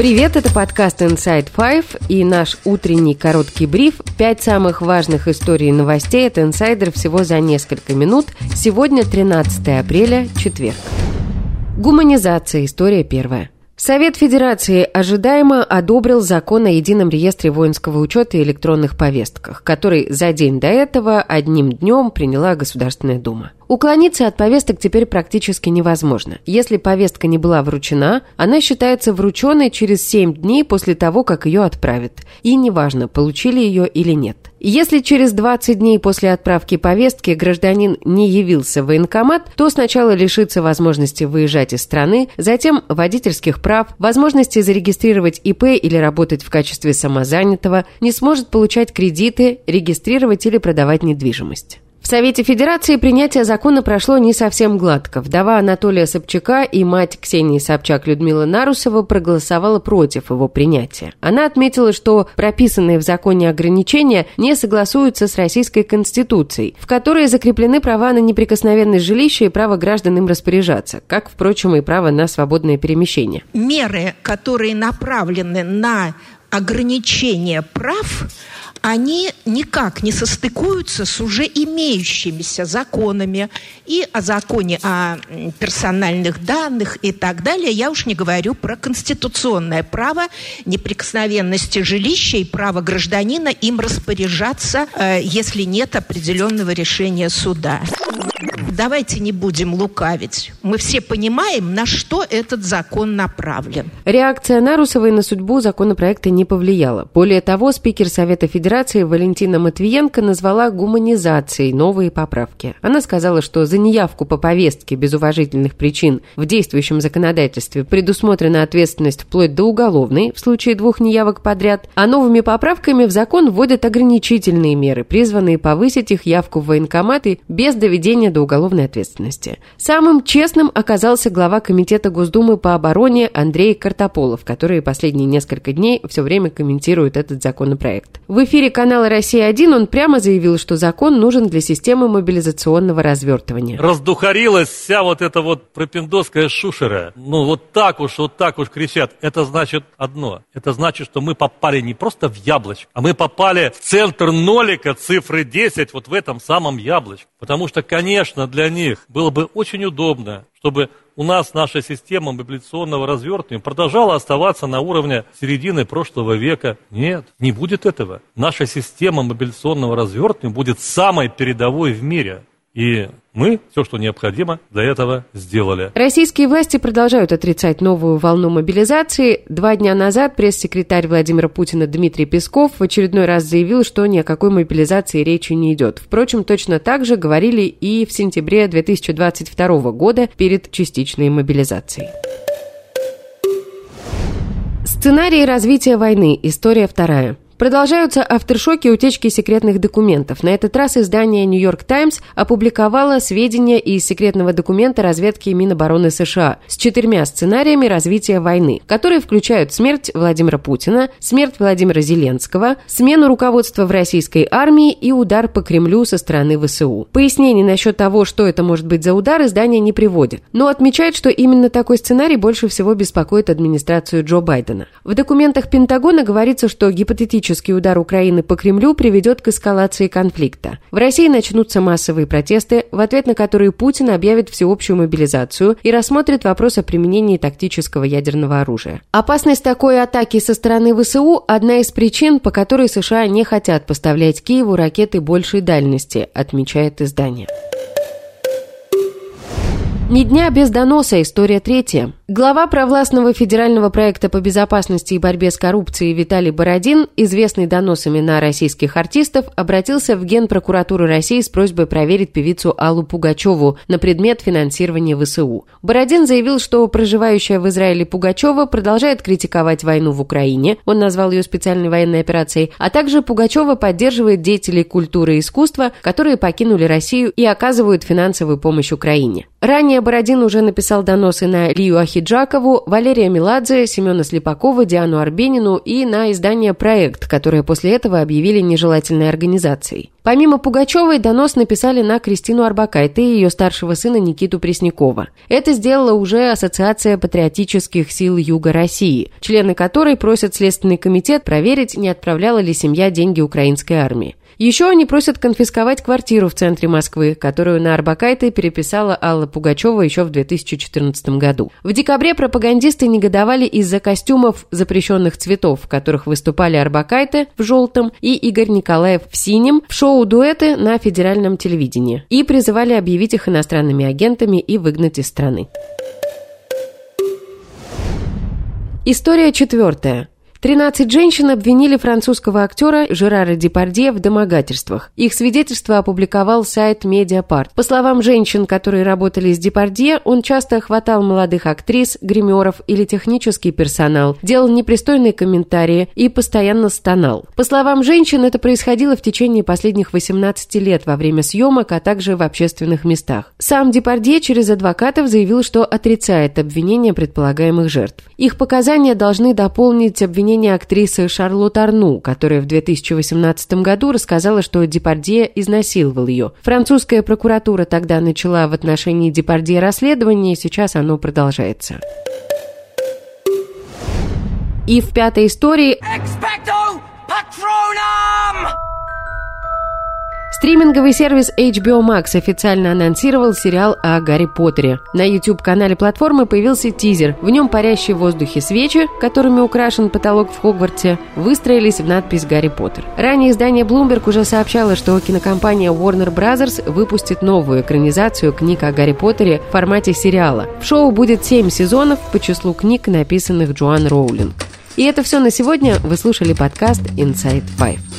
Привет, это подкаст Inside Five и наш утренний короткий бриф. Пять самых важных историй и новостей от инсайдер всего за несколько минут. Сегодня 13 апреля, четверг. Гуманизация. История первая. Совет Федерации ожидаемо одобрил закон о едином реестре воинского учета и электронных повестках, который за день до этого одним днем приняла Государственная Дума. Уклониться от повесток теперь практически невозможно. Если повестка не была вручена, она считается врученной через 7 дней после того, как ее отправят. И неважно, получили ее или нет. Если через 20 дней после отправки повестки гражданин не явился в военкомат, то сначала лишится возможности выезжать из страны, затем водительских прав, возможности зарегистрировать ИП или работать в качестве самозанятого, не сможет получать кредиты, регистрировать или продавать недвижимость. В Совете Федерации принятие закона прошло не совсем гладко. Вдова Анатолия Собчака и мать Ксении Собчак Людмила Нарусова проголосовала против его принятия. Она отметила, что прописанные в законе ограничения не согласуются с Российской Конституцией, в которой закреплены права на неприкосновенность жилища и право граждан им распоряжаться, как, впрочем, и право на свободное перемещение. Меры, которые направлены на ограничение прав, они никак не состыкуются с уже имеющимися законами и о законе о персональных данных и так далее. Я уж не говорю про конституционное право неприкосновенности жилища и право гражданина им распоряжаться, э, если нет определенного решения суда. Давайте не будем лукавить. Мы все понимаем, на что этот закон направлен. Реакция Нарусовой на судьбу законопроекта не повлияла. Более того, спикер Совета Федерации Валентина Матвиенко назвала гуманизацией новые поправки. Она сказала, что за неявку по повестке без уважительных причин в действующем законодательстве предусмотрена ответственность вплоть до уголовной в случае двух неявок подряд, а новыми поправками в закон вводят ограничительные меры, призванные повысить их явку в военкоматы без доведения до уголовной ответственности. Самым честным оказался глава Комитета Госдумы по обороне Андрей Картополов, который последние несколько дней все время комментирует этот законопроект. В эфире канала «Россия-1» он прямо заявил, что закон нужен для системы мобилизационного развертывания. Раздухарилась вся вот эта вот пропиндоская шушера. Ну, вот так уж, вот так уж кричат. Это значит одно. Это значит, что мы попали не просто в яблочко, а мы попали в центр нолика цифры 10 вот в этом самом яблочке. Потому что, конечно, для них было бы очень удобно, чтобы у нас наша система мобилизационного развертывания продолжала оставаться на уровне середины прошлого века. Нет, не будет этого. Наша система мобилизационного развертывания будет самой передовой в мире. И мы все, что необходимо, для этого сделали. Российские власти продолжают отрицать новую волну мобилизации. Два дня назад пресс-секретарь Владимира Путина Дмитрий Песков в очередной раз заявил, что ни о какой мобилизации речи не идет. Впрочем, точно так же говорили и в сентябре 2022 года перед частичной мобилизацией. Сценарий развития войны. История вторая. Продолжаются авторшоки утечки секретных документов. На этот раз издание York Times опубликовало сведения из секретного документа разведки Минобороны США с четырьмя сценариями развития войны, которые включают смерть Владимира Путина, смерть Владимира Зеленского, смену руководства в российской армии и удар по Кремлю со стороны ВСУ. Пояснений насчет того, что это может быть за удар, издание не приводит, но отмечает, что именно такой сценарий больше всего беспокоит администрацию Джо Байдена. В документах Пентагона говорится, что гипотетически Химический удар Украины по Кремлю приведет к эскалации конфликта. В России начнутся массовые протесты, в ответ на которые Путин объявит всеобщую мобилизацию и рассмотрит вопрос о применении тактического ядерного оружия. Опасность такой атаки со стороны ВСУ – одна из причин, по которой США не хотят поставлять Киеву ракеты большей дальности, отмечает издание. Ни дня без доноса. История третья. Глава провластного федерального проекта по безопасности и борьбе с коррупцией Виталий Бородин, известный доносами на российских артистов, обратился в Генпрокуратуру России с просьбой проверить певицу Аллу Пугачеву на предмет финансирования ВСУ. Бородин заявил, что проживающая в Израиле Пугачева продолжает критиковать войну в Украине, он назвал ее специальной военной операцией, а также Пугачева поддерживает деятелей культуры и искусства, которые покинули Россию и оказывают финансовую помощь Украине. Ранее Бородин уже написал доносы на Лию Ахи Хиджакову, Валерия Меладзе, Семена Слепакова, Диану Арбенину и на издание «Проект», которое после этого объявили нежелательной организацией. Помимо Пугачевой, донос написали на Кристину Арбакайте и ее старшего сына Никиту Преснякова. Это сделала уже Ассоциация патриотических сил Юга России, члены которой просят Следственный комитет проверить, не отправляла ли семья деньги украинской армии. Еще они просят конфисковать квартиру в центре Москвы, которую на Арбакайте переписала Алла Пугачева еще в 2014 году. В декабре пропагандисты негодовали из-за костюмов запрещенных цветов, в которых выступали Арбакайте в желтом и Игорь Николаев в синем в шоу «Дуэты» на федеральном телевидении и призывали объявить их иностранными агентами и выгнать из страны. История четвертая. 13 женщин обвинили французского актера Жерара Депардье в домогательствах. Их свидетельство опубликовал сайт Mediapart. По словам женщин, которые работали с Депардье, он часто хватал молодых актрис, гримеров или технический персонал, делал непристойные комментарии и постоянно стонал. По словам женщин, это происходило в течение последних 18 лет во время съемок, а также в общественных местах. Сам Депардье через адвокатов заявил, что отрицает обвинения предполагаемых жертв. Их показания должны дополнить обвинения обвинение актрисы Шарлотт Арну, которая в 2018 году рассказала, что Депардье изнасиловал ее. Французская прокуратура тогда начала в отношении Депардье расследование, и сейчас оно продолжается. И в пятой истории... Стриминговый сервис HBO Max официально анонсировал сериал о Гарри Поттере. На YouTube-канале платформы появился тизер. В нем парящие в воздухе свечи, которыми украшен потолок в Хогвартсе, выстроились в надпись «Гарри Поттер». Ранее издание Bloomberg уже сообщало, что кинокомпания Warner Bros. выпустит новую экранизацию книг о Гарри Поттере в формате сериала. В шоу будет семь сезонов по числу книг, написанных Джоан Роулинг. И это все на сегодня. Вы слушали подкаст Inside Five.